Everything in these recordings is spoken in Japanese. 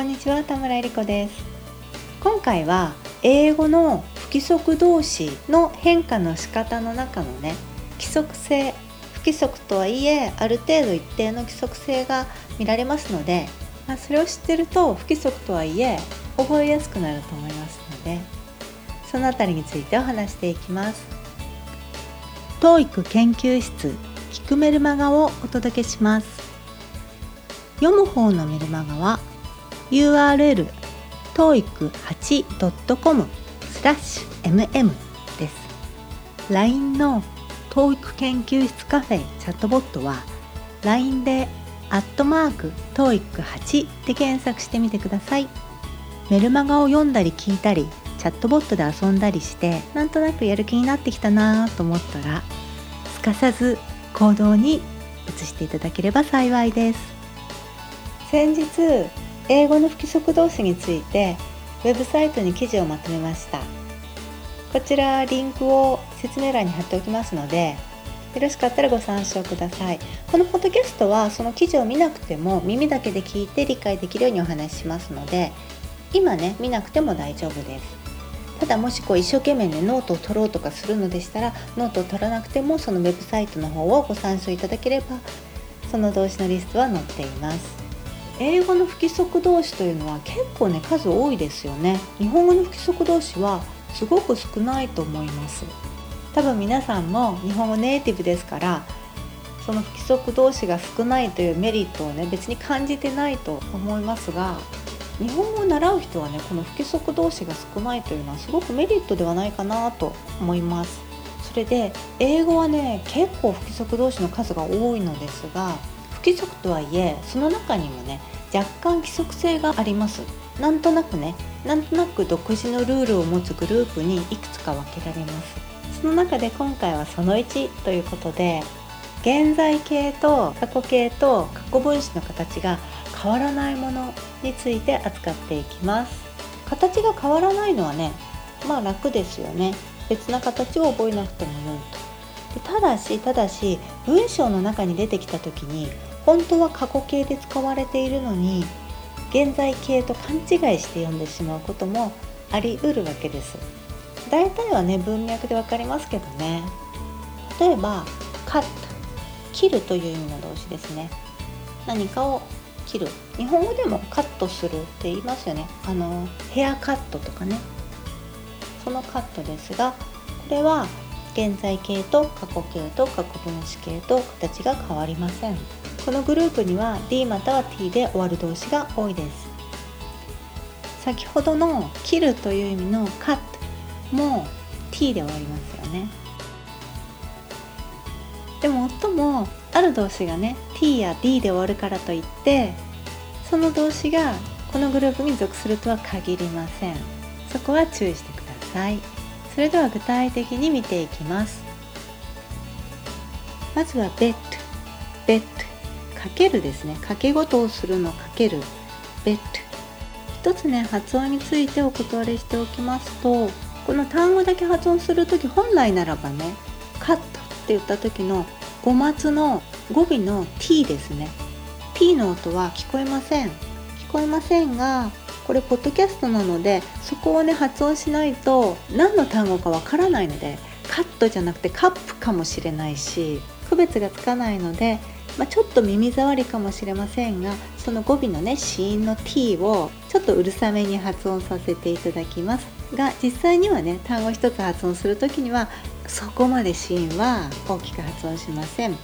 こんにちは田村えり子です。今回は英語の不規則動詞の変化の仕方の中のね規則性不規則とはいえある程度一定の規則性が見られますので、まあ、それを知ってると不規則とはいえ覚えやすくなると思いますのでそのあたりについてお話していきます。TOEIC 研究室聞くメルマガをお届けします。読む方のメルマガは URL toeic8.com スラッシュ mm です。LINE の TOEIC 研究室カフェチャットボットは LINE でアットマーク TOEIC8 で検索してみてください。メルマガを読んだり聞いたりチャットボットで遊んだりしてなんとなくやる気になってきたなと思ったらすかさず行動に移していただければ幸いです。先日英語の不規則動詞についてウェブサイトに記事をまとめました。こちらリンクを説明欄に貼っておきますのでよろしかったらご参照ください。このポッドキャストはその記事を見なくても耳だけで聞いて理解できるようにお話ししますので今ね見なくても大丈夫です。ただもしこう一生懸命ねノートを取ろうとかするのでしたらノートを取らなくてもそのウェブサイトの方をご参照いただければその動詞のリストは載っています。英語の不規則動詞というのは結構ね数多いですよね。日本語の不規則動詞はすごく少ないと思います。多分皆さんも日本語ネイティブですからその不規則動詞が少ないというメリットをね別に感じてないと思いますが日本語を習う人はねこの不規則動詞が少ないというのはすごくメリットではないかなと思います。それで英語はね結構不規則動詞の数が多いのですが不規則とはいえその中にもね若干規則性があります。なんとなくねなんとなく独自のルールを持つグループにいくつか分けられます。その中で今回はその1ということで現在形と過去形と過去分詞の形が変わらないものについて扱っていきます。形が変わらないのはねまあ楽ですよね。別な形を覚えなくても良いと。でただしただし文章の中に出てきた時に本当は過去形で使われているのに現在形と勘違いして読んでしまうこともありうるわけです。大体はね文脈で分かりますけどね。例えば「カット」切るという意味の動詞ですね。何かを切る。日本語でもカットするって言いますよね。あのヘアカットとかね。そのカットですがこれは現在形と過去形と過去分詞形と形が変わりません。このグループには D または T で終わる動詞が多いです。先ほどの切るという意味の cut も T で終わりますよね。でも最もある動詞がね T や D で終わるからといってその動詞がこのグループに属するとは限りません。そこは注意してください。それでは具体的に見ていきます。まずは bet bet かけるですね。かけ事をするのかける。bet 一つね発音についてお断りしておきますとこの単語だけ発音する時本来ならばねカットって言った時の語末の語尾の t ですね。t の音は聞こえません。聞こえませんがこれポッドキャストなのでそこをね発音しないと何の単語かわからないのでカットじゃなくてカップかもしれないし区別がつかないので、まあ、ちょっと耳障りかもしれませんがその語尾のね子音の t をちょっとうるさめに発音させていただきます。が実際にはね単語一つ発音する時にはそこまで子音は大きく発音しません。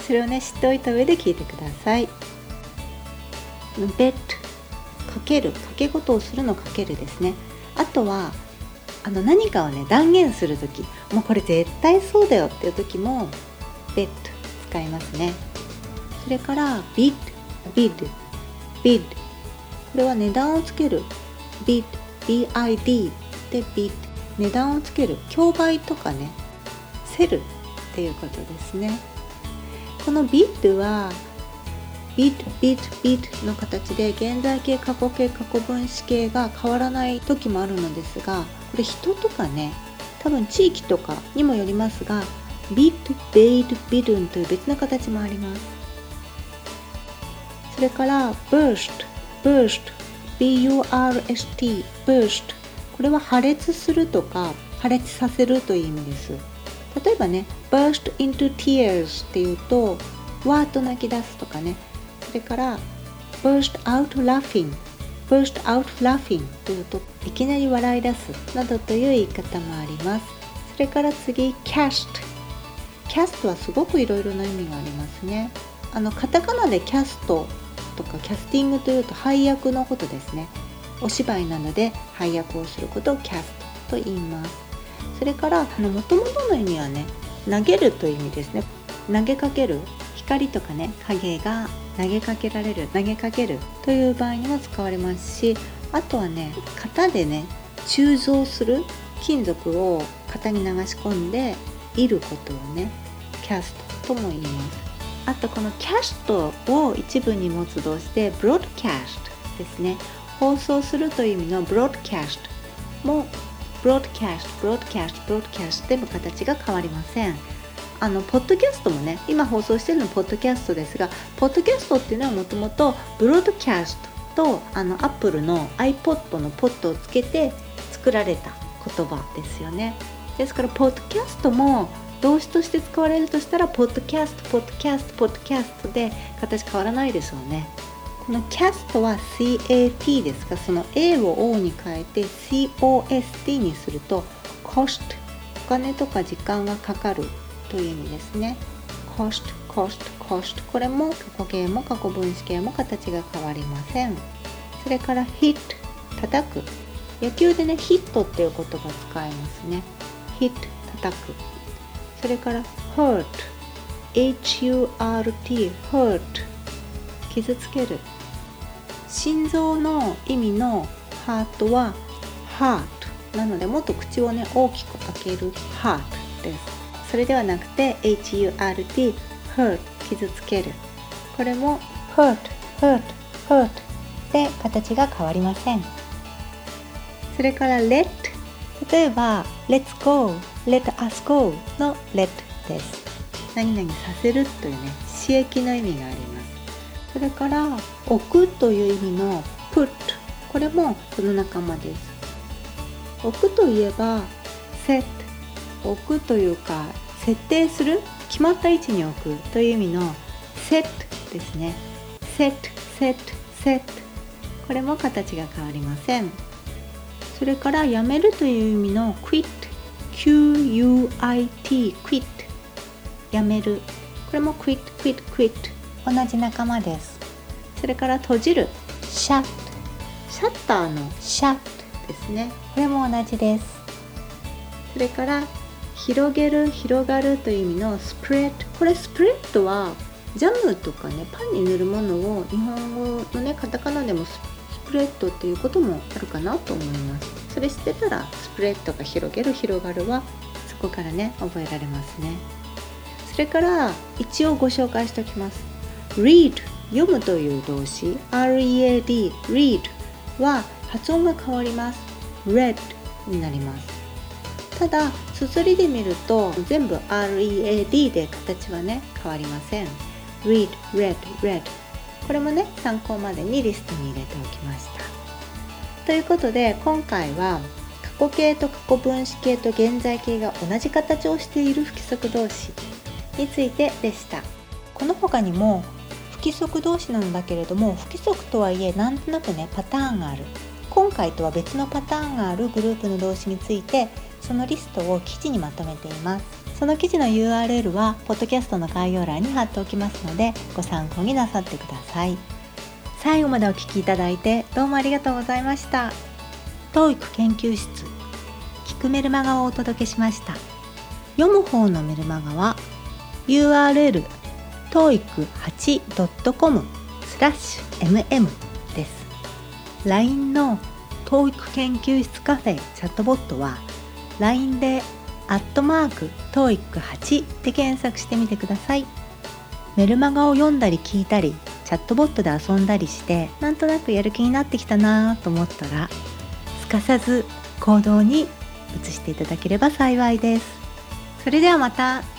それをね知っておいた上で聞いてください。ベッド。かける。かけ事をするのかけるですね。あとはあの何かをね断言する時。もうこれ絶対そうだよっていう時もベッド。使いますね。それからビッドビッドbid これは値段をつける。ビッド BID でビッド値段をつける。競売とかね。 sell っていうことですね。この bid は bid bid bid の形で現在形過去形過去分詞形が変わらない時もあるのですがこれ人とかね多分地域とかにもよりますが bid bade bidden という別の形もあります。それから burst burst burst burst これは破裂するとか破裂させるという意味です。例えばね burst into tears っていうとわーっと泣き出すとかね。それから burst out laughing burst out laughing というといきなり笑い出すなどという言い方もあります。それから次 cast cast はすごくいろいろな意味がありますね。あのカタカナでキャストとかキャスティングというと配役のことですね。お芝居なので配役をすることをキャストと言います。それからもともとの意味はね投げるという意味ですね。投げかける光とかね影が投げかけられる投げかけるという場合にも使われますしあとはね型でね鋳造する金属を型に流し込んでいることをね cast とも言います。あとこの cast を一部に持つ動詞で broadcast ですね。放送するという意味の broadcast も broadcast broadcast broadcast でも形が変わりません。あのポッドキャストもね今放送してるのポッドキャストですがポッドキャストっていうのはもともとブロードキャストとあのアップルの iPod のポットをつけて作られた言葉ですよね。ですからポッドキャストも動詞として使われるとしたらポッドキャストポッドキャストポッドキャストで形変わらないでしょうね。このキャストは CAT ですがその A を O に変えて COST にすると cost お金とか時間がかかるという意味ですね。cost cost cost これも過去形も過去分詞形も形が変わりません。それから hit 叩く。野球でねヒットっていう言葉使いますね。Hit 叩く。それから hurt H-U-R-T hurt 傷つける。心臓の意味のハートは heart なのでもっと口をね大きく開ける heart です。それではなくて hurt hurt 傷つける。これも hurt hurt hurt で形が変わりません。それから let 例えば let's go let us go の let です。何々させるというね刺激の意味があります。それから置くという意味の put これもその仲間です。置くといえば set 置くというか設定する決まった位置に置くという意味の set ですね。set set set これも形が変わりません。それからやめるという意味の quit Q-U-I-T quit やめる。これも quit quit quit 同じ仲間です。それから閉じる。shut シャッターの shut ですね。これも同じです。それから広げる広がるという意味のスプレッドこれスプレッドはジャムとかねパンに塗るものを日本語のねカタカナでもスプレッドプレッドっていうこともあるかなと思います。それ知ってたらスプレッドが広げる広がるはそこからね覚えられますね。それから一応ご紹介しておきます。Read 読むという動詞。Read read は発音が変わります。Read になります。ただ綴りで見ると全部 READ で形はね変わりません。Read, read, read これもね参考までにリストに入れておきました。ということで今回は過去形と過去分詞形と現在形が同じ形をしている不規則動詞についてでした。この他にも不規則動詞なんだけれども不規則とはいえなんとなくねパターンがある。今回とは別のパターンがあるグループの動詞についてそのリストを記事にまとめています。その記事の URL はポッドキャストの概要欄に貼っておきますのでご参考になさってください。最後までお聴きいただいてどうもありがとうございました。TOEIC 研究室聞くメルマガをお届けしました。読む方のメルマガは URL toeic8.com スラッシュ mm です。LINE の TOEIC 研究室カフェチャットボットは LINE で「アットマーク TOEIC8」で検索してみてください。メルマガを読んだり聞いたりチャットボットで遊んだりしてなんとなくやる気になってきたなと思ったらすかさず行動に移していただければ幸いです。それではまた。